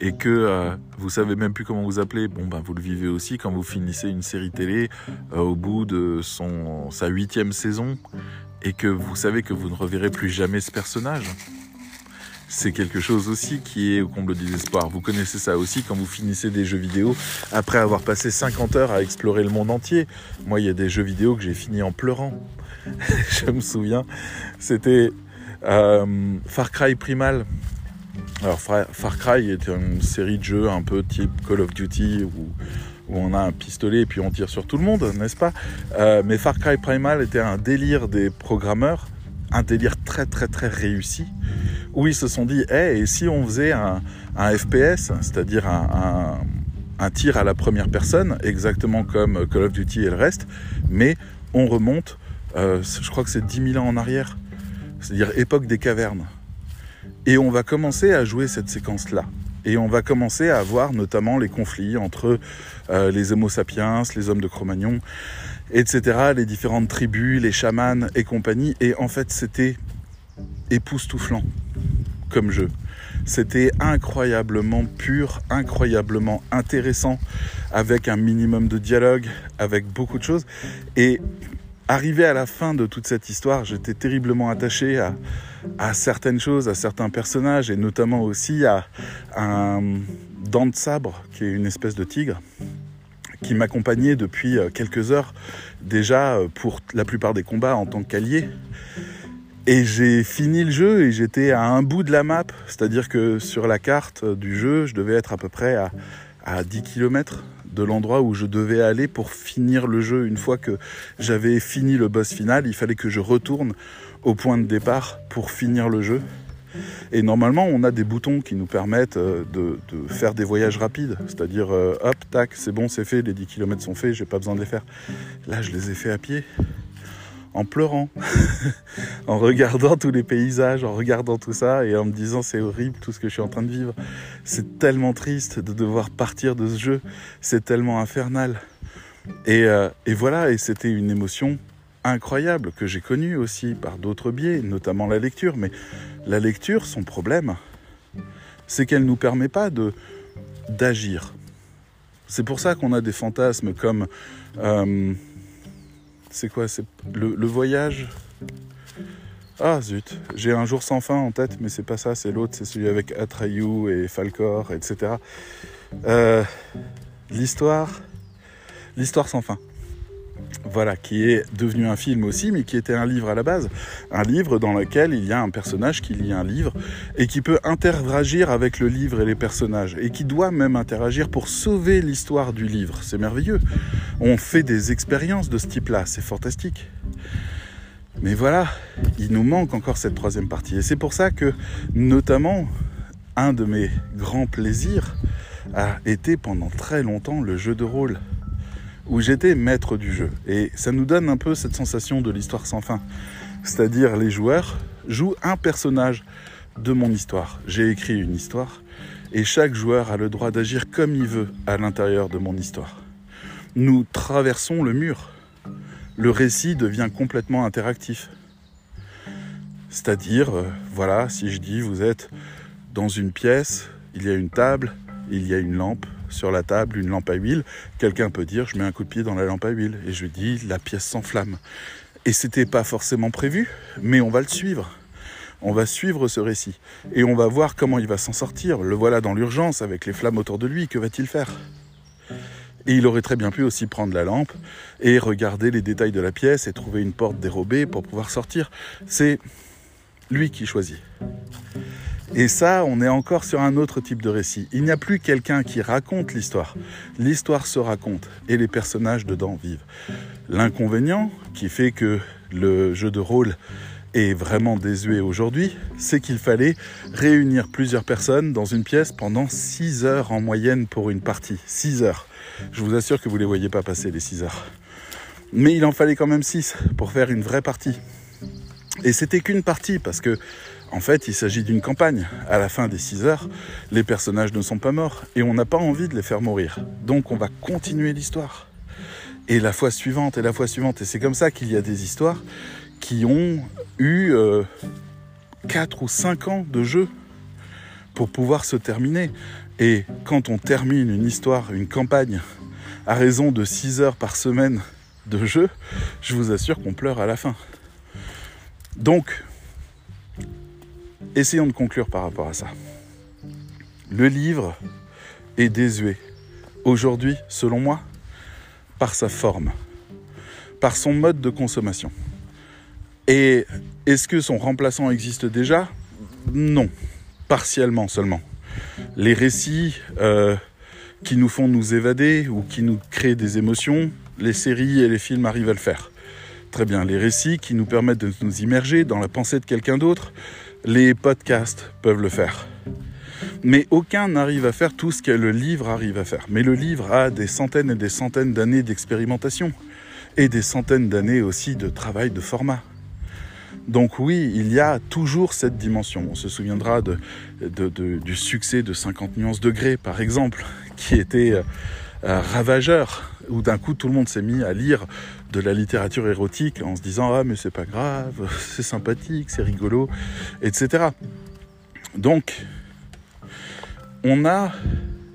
et que euh, vous savez même plus comment vous appeler, bon ben vous le vivez aussi quand vous finissez une série télé euh, au bout de son sa huitième saison et que vous savez que vous ne reverrez plus jamais ce personnage c'est quelque chose aussi qui est au comble du désespoir. Vous connaissez ça aussi quand vous finissez des jeux vidéo après avoir passé 50 heures à explorer le monde entier. Moi, il y a des jeux vidéo que j'ai fini en pleurant. Je me souviens, c'était euh, Far Cry Primal. Alors Far Cry est une série de jeux un peu type Call of Duty où, on a un pistolet et puis on tire sur tout le monde, n'est-ce pas? Euh, Mais Far Cry Primal était un délire des programmeurs, un délire très très très réussi où ils se sont dit, et si on faisait un, FPS, c'est-à-dire un, tir à la première personne, exactement comme Call of Duty et le reste, mais on remonte, euh, je crois que c'est 10 000 ans en arrière, c'est-à-dire époque des cavernes. Et on va commencer à jouer cette séquence-là. Et on va commencer à voir notamment les conflits entre euh, les Homo sapiens, les hommes de Cro-Magnon, etc., les différentes tribus, les chamans et compagnie. Et en fait, c'était époustouflant comme jeu. C'était incroyablement pur, incroyablement intéressant, avec un minimum de dialogue, avec beaucoup de choses. Et arrivé à la fin de toute cette histoire, j'étais terriblement attaché à, à, certaines choses, à certains personnages, et notamment aussi à, un dent de sabre, qui est une espèce de tigre, qui m'accompagnait depuis quelques heures déjà pour la plupart des combats en tant qu'allié Et j'ai fini le jeu et j'étais à un bout de la map, c'est-à-dire que sur la carte du jeu, je devais être à peu près à, à 10 km de l'endroit où je devais aller pour finir le jeu. Une fois que j'avais fini le boss final, il fallait que je retourne au point de départ pour finir le jeu. Et normalement, on a des boutons qui nous permettent euh, de, faire des voyages rapides. C'est-à-dire, euh, hop, tac, c'est bon, c'est fait, les 10 km sont faits, j'ai pas besoin de les faire. Là, je les ai fait à pied, en pleurant, en regardant tous les paysages, en regardant tout ça et en me disant c'est horrible tout ce que je suis en train de vivre. C'est tellement triste de devoir partir de ce jeu. C'est tellement infernal. Et, euh, et voilà, et c'était une émotion incroyable que j'ai connue aussi par d'autres biais, notamment la lecture. Mais la lecture, son problème, c'est qu'elle ne nous permet pas de d'agir. C'est pour ça qu'on a des fantasmes comme euh, c'est quoi le, voyage? Ah zut, j'ai un jour sans fin en tête, mais c'est pas ça, c'est l'autre, c'est celui avec Atreyu et Falcor, etc. Euh, l'histoire, l'histoire sans fin. Voilà, qui est devenu un film aussi, mais qui était un livre à la base. Un livre dans lequel il y a un personnage qui lit un livre et qui peut interagir avec le livre et les personnages, et qui doit même interagir pour sauver l'histoire du livre. C'est merveilleux. On fait des expériences de ce type-là, c'est fantastique. Mais voilà, il nous manque encore cette troisième partie. Et c'est pour ça que, notamment, un de mes grands plaisirs a été pendant très longtemps le jeu de rôle où j'étais maître du jeu. Et ça nous donne un peu cette sensation de l'histoire sans fin. C'est-à-dire les joueurs jouent un personnage de mon histoire. J'ai écrit une histoire et chaque joueur a le droit d'agir comme il veut à l'intérieur de mon histoire. Nous traversons le mur. Le récit devient complètement interactif. C'est-à-dire, euh, voilà, si je dis vous êtes dans une pièce, il y a une table, il y a une lampe, sur la table une lampe à huile, quelqu'un peut dire je mets un coup de pied dans la lampe à huile et je dis la pièce s'enflamme. Et c'était pas forcément prévu, mais on va le suivre. On va suivre ce récit et on va voir comment il va s'en sortir. Le voilà dans l'urgence avec les flammes autour de lui, que va-t-il faire? Et il aurait très bien pu aussi prendre la lampe et regarder les détails de la pièce et trouver une porte dérobée pour pouvoir sortir. C'est lui qui choisit. Et ça, on est encore sur un autre type de récit. Il n'y a plus quelqu'un qui raconte l'histoire. L'histoire se raconte et les personnages dedans vivent. L'inconvénient qui fait que le jeu de rôle est vraiment désuet aujourd'hui, c'est qu'il fallait réunir plusieurs personnes dans une pièce pendant 6 heures en moyenne pour une partie. 6 heures. Je vous assure que vous ne les voyez pas passer les 6 heures. Mais il en fallait quand même 6 pour faire une vraie partie. Et c'était qu'une partie parce que en fait, il s'agit d'une campagne. À la fin des 6 heures, les personnages ne sont pas morts et on n'a pas envie de les faire mourir. Donc on va continuer l'histoire. Et la fois suivante et la fois suivante. Et c'est comme ça qu'il y a des histoires qui ont eu 4 euh, ou 5 ans de jeu pour pouvoir se terminer. Et quand on termine une histoire, une campagne, à raison de 6 heures par semaine de jeu, je vous assure qu'on pleure à la fin. Donc, Essayons de conclure par rapport à ça. Le livre est désuet. Aujourd'hui, selon moi, par sa forme, par son mode de consommation. Et est-ce que son remplaçant existe déjà? Non, partiellement seulement. Les récits euh, qui nous font nous évader ou qui nous créent des émotions, les séries et les films arrivent à le faire. Très bien, les récits qui nous permettent de nous immerger dans la pensée de quelqu'un d'autre, les podcasts peuvent le faire. Mais aucun n'arrive à faire tout ce que le livre arrive à faire. Mais le livre a des centaines et des centaines d'années d'expérimentation et des centaines d'années aussi de travail de format. Donc oui, il y a toujours cette dimension. On se souviendra du succès de 50 nuances degrés, par exemple, qui était euh, ravageur, où d'un coup tout le monde s'est mis à lire de la littérature érotique en se disant ah mais c'est pas grave, c'est sympathique, c'est rigolo, etc. Donc on a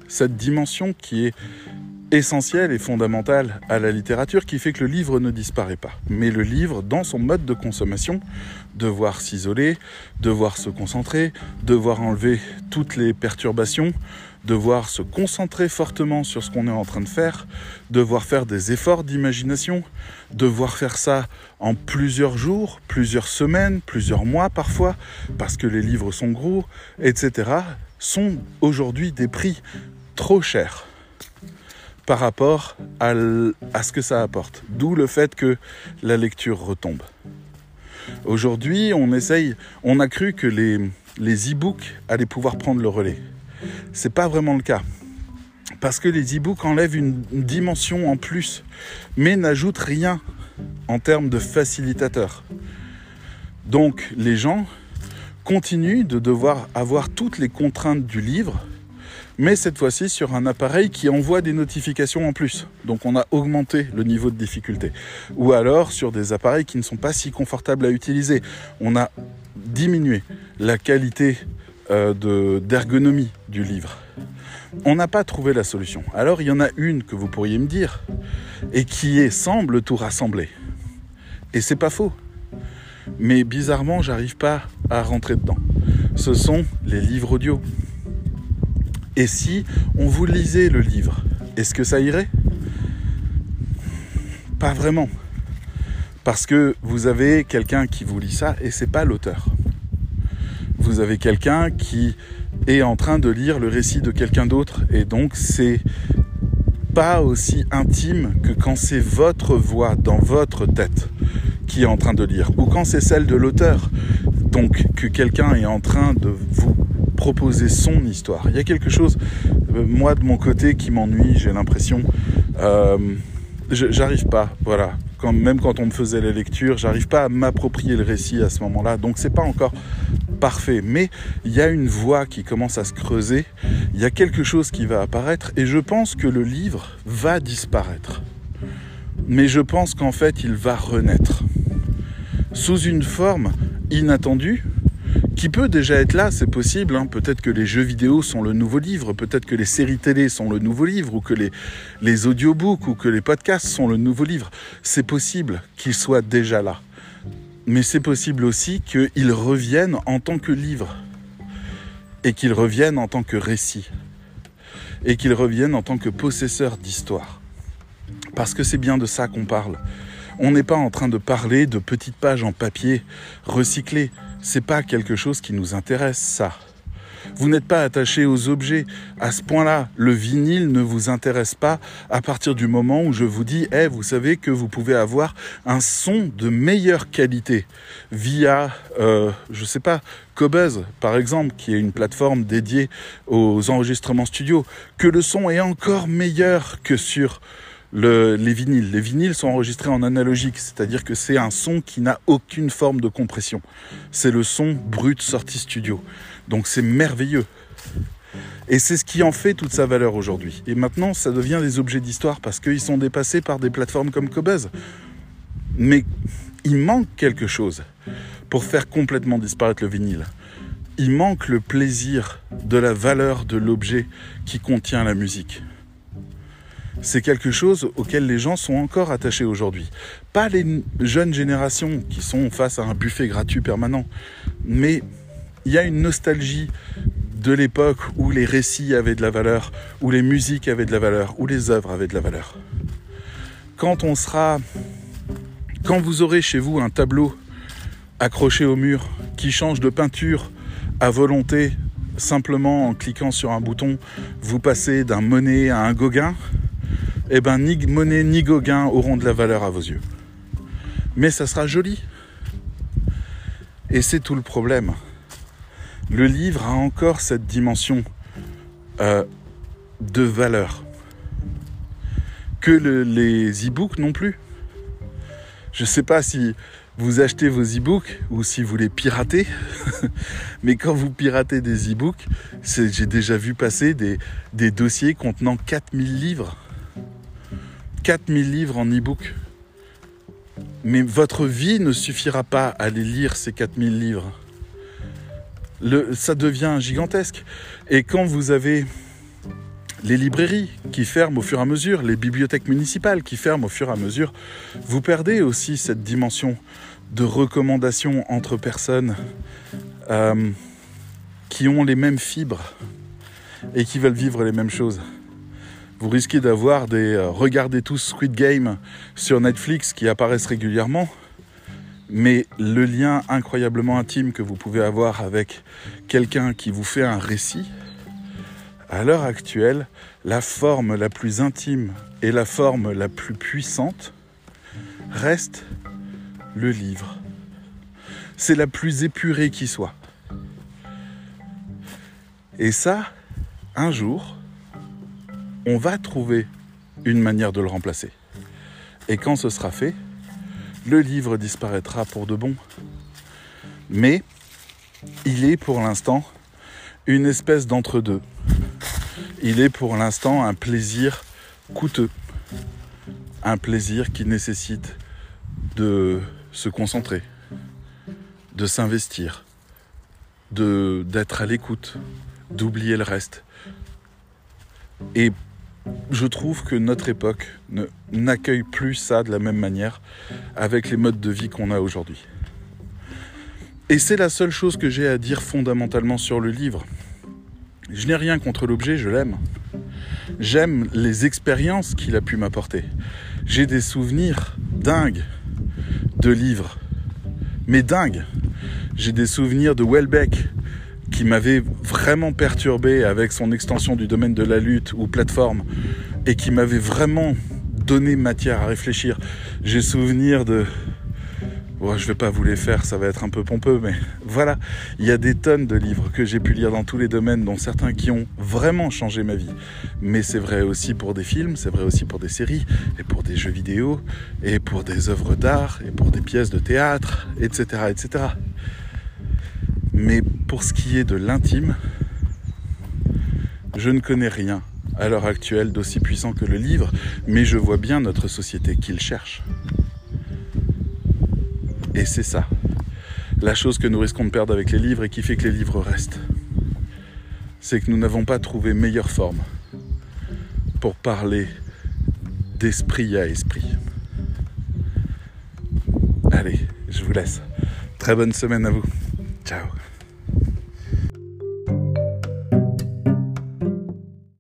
cette dimension qui est essentielle et fondamentale à la littérature qui fait que le livre ne disparaît pas. Mais le livre, dans son mode de consommation, devoir s'isoler, devoir se concentrer, devoir enlever toutes les perturbations, devoir se concentrer fortement sur ce qu'on est en train de faire, devoir faire des efforts d'imagination, devoir faire ça en plusieurs jours, plusieurs semaines, plusieurs mois parfois, parce que les livres sont gros, etc., sont aujourd'hui des prix trop chers par rapport à, ce que ça apporte. D'où le fait que la lecture retombe. Aujourd'hui, on essaye, on a cru que les, les e-books allaient pouvoir prendre le relais. C'est pas vraiment le cas. Parce que les e-books enlèvent une, dimension en plus, mais n'ajoutent rien en termes de facilitateur. Donc les gens continuent de devoir avoir toutes les contraintes du livre, mais cette fois-ci sur un appareil qui envoie des notifications en plus. Donc on a augmenté le niveau de difficulté. Ou alors sur des appareils qui ne sont pas si confortables à utiliser. On a diminué la qualité euh, d'ergonomie du livre. On n'a pas trouvé la solution. Alors il y en a une que vous pourriez me dire et qui semble tout rassembler. Et c'est pas faux. Mais bizarrement, j'arrive pas à rentrer dedans. Ce sont les livres audio. Et si on vous lisait le livre, est-ce que ça irait? Pas vraiment. Parce que vous avez quelqu'un qui vous lit ça et c'est pas l'auteur vous avez quelqu'un qui est en train de lire le récit de quelqu'un d'autre et donc c'est pas aussi intime que quand c'est votre voix dans votre tête qui est en train de lire ou quand c'est celle de l'auteur donc que quelqu'un est en train de vous proposer son histoire. Il y a quelque chose, euh, moi de mon côté, qui m'ennuie, j'ai l'impression. Euh, j'arrive pas, voilà. Même quand on me faisait la lecture, j'arrive pas à m'approprier le récit à ce moment-là. Donc c'est pas encore parfait, mais il y a une voie qui commence à se creuser, il y a quelque chose qui va apparaître, et je pense que le livre va disparaître. Mais je pense qu'en fait, il va renaître. Sous une forme inattendue, qui peut déjà être là, c'est possible. Hein. Peut-être que les jeux vidéo sont le nouveau livre, peut-être que les séries télé sont le nouveau livre, ou que les, les audiobooks ou que les podcasts sont le nouveau livre. C'est possible qu'ils soient déjà là mais c'est possible aussi qu'il revienne en tant que livre, et qu'il revienne en tant que récit, et qu'il revienne en tant que possesseur d'histoire. Parce que c'est bien de ça qu'on parle. On n'est pas en train de parler de petites pages en papier recyclées. C'est pas quelque chose qui nous intéresse, ça. Vous n'êtes pas attaché aux objets. À ce point-là, le vinyle ne vous intéresse pas à partir du moment où je vous dis, eh, vous savez que vous pouvez avoir un son de meilleure qualité via, euh, je sais pas, Cobuzz, par exemple, qui est une plateforme dédiée aux enregistrements studio, que le son est encore meilleur que sur les vinyles. Les vinyles sont enregistrés en analogique, c'est-à-dire que c'est un son qui n'a aucune forme de compression. C'est le son brut sorti studio. Donc c'est merveilleux. Et c'est ce qui en fait toute sa valeur aujourd'hui. Et maintenant, ça devient des objets d'histoire parce qu'ils sont dépassés par des plateformes comme Cobuzz. Mais il manque quelque chose pour faire complètement disparaître le vinyle. Il manque le plaisir de la valeur de l'objet qui contient la musique. C'est quelque chose auquel les gens sont encore attachés aujourd'hui. Pas les jeunes générations qui sont face à un buffet gratuit permanent, mais il y a une nostalgie de l'époque où les récits avaient de la valeur, où les musiques avaient de la valeur, où les œuvres avaient de la valeur. Quand on sera, quand vous aurez chez vous un tableau accroché au mur qui change de peinture à volonté, simplement en cliquant sur un bouton, vous passez d'un Monet à un Gauguin, eh ben ni Monet ni Gauguin auront de la valeur à vos yeux. Mais ça sera joli. Et c'est tout le problème le livre a encore cette dimension euh, de valeur que les e-books non plus. Je ne sais pas si vous achetez vos e-books ou si vous les piratez, mais quand vous piratez des e-books, j'ai déjà vu passer des, des dossiers contenant 4000 livres. 4000 livres en e-book. Mais votre vie ne suffira pas à les lire ces 4000 livres ça devient gigantesque. Et quand vous avez les librairies qui ferment au fur et à mesure, les bibliothèques municipales qui ferment au fur et à mesure, vous perdez aussi cette dimension de recommandation entre personnes euh, qui ont les mêmes fibres et qui veulent vivre les mêmes choses. Vous risquez d'avoir des euh, regardez tous Squid Game sur Netflix qui apparaissent régulièrement, mais le lien incroyablement intime que vous pouvez avoir avec quelqu'un qui vous fait un récit, à l'heure actuelle, la forme la plus intime et la forme la plus puissante reste le livre. C'est la plus épurée qui soit. Et ça, un jour, on va trouver une manière de le remplacer. Et quand ce sera fait, le livre disparaîtra pour de bon. Mais il est pour l'instant une espèce d'entre-deux. Il est pour l'instant un plaisir coûteux. Un plaisir qui nécessite de se concentrer, de s'investir, d'être à l'écoute, d'oublier le reste. Et je trouve que notre époque n'accueille plus ça de la même manière avec les modes de vie qu'on a aujourd'hui. Et c'est la seule chose que j'ai à dire fondamentalement sur le livre. Je n'ai rien contre l'objet, je l'aime. J'aime les expériences qu'il a pu m'apporter. J'ai des souvenirs dingues de livres. Mais dingues. J'ai des souvenirs de Welbeck qui m'avait vraiment perturbé avec son extension du domaine de la lutte ou plateforme et qui m'avait vraiment donné matière à réfléchir. J'ai souvenir de Bon, je vais pas vous les faire, ça va être un peu pompeux, mais voilà, il y a des tonnes de livres que j'ai pu lire dans tous les domaines, dont certains qui ont vraiment changé ma vie. Mais c'est vrai aussi pour des films, c'est vrai aussi pour des séries, et pour des jeux vidéo, et pour des œuvres d'art, et pour des pièces de théâtre, etc., etc. Mais pour ce qui est de l'intime, je ne connais rien à l'heure actuelle d'aussi puissant que le livre, mais je vois bien notre société qu'il cherche. Et c'est ça, la chose que nous risquons de perdre avec les livres et qui fait que les livres restent. C'est que nous n'avons pas trouvé meilleure forme pour parler d'esprit à esprit. Allez, je vous laisse. Très bonne semaine à vous. Ciao.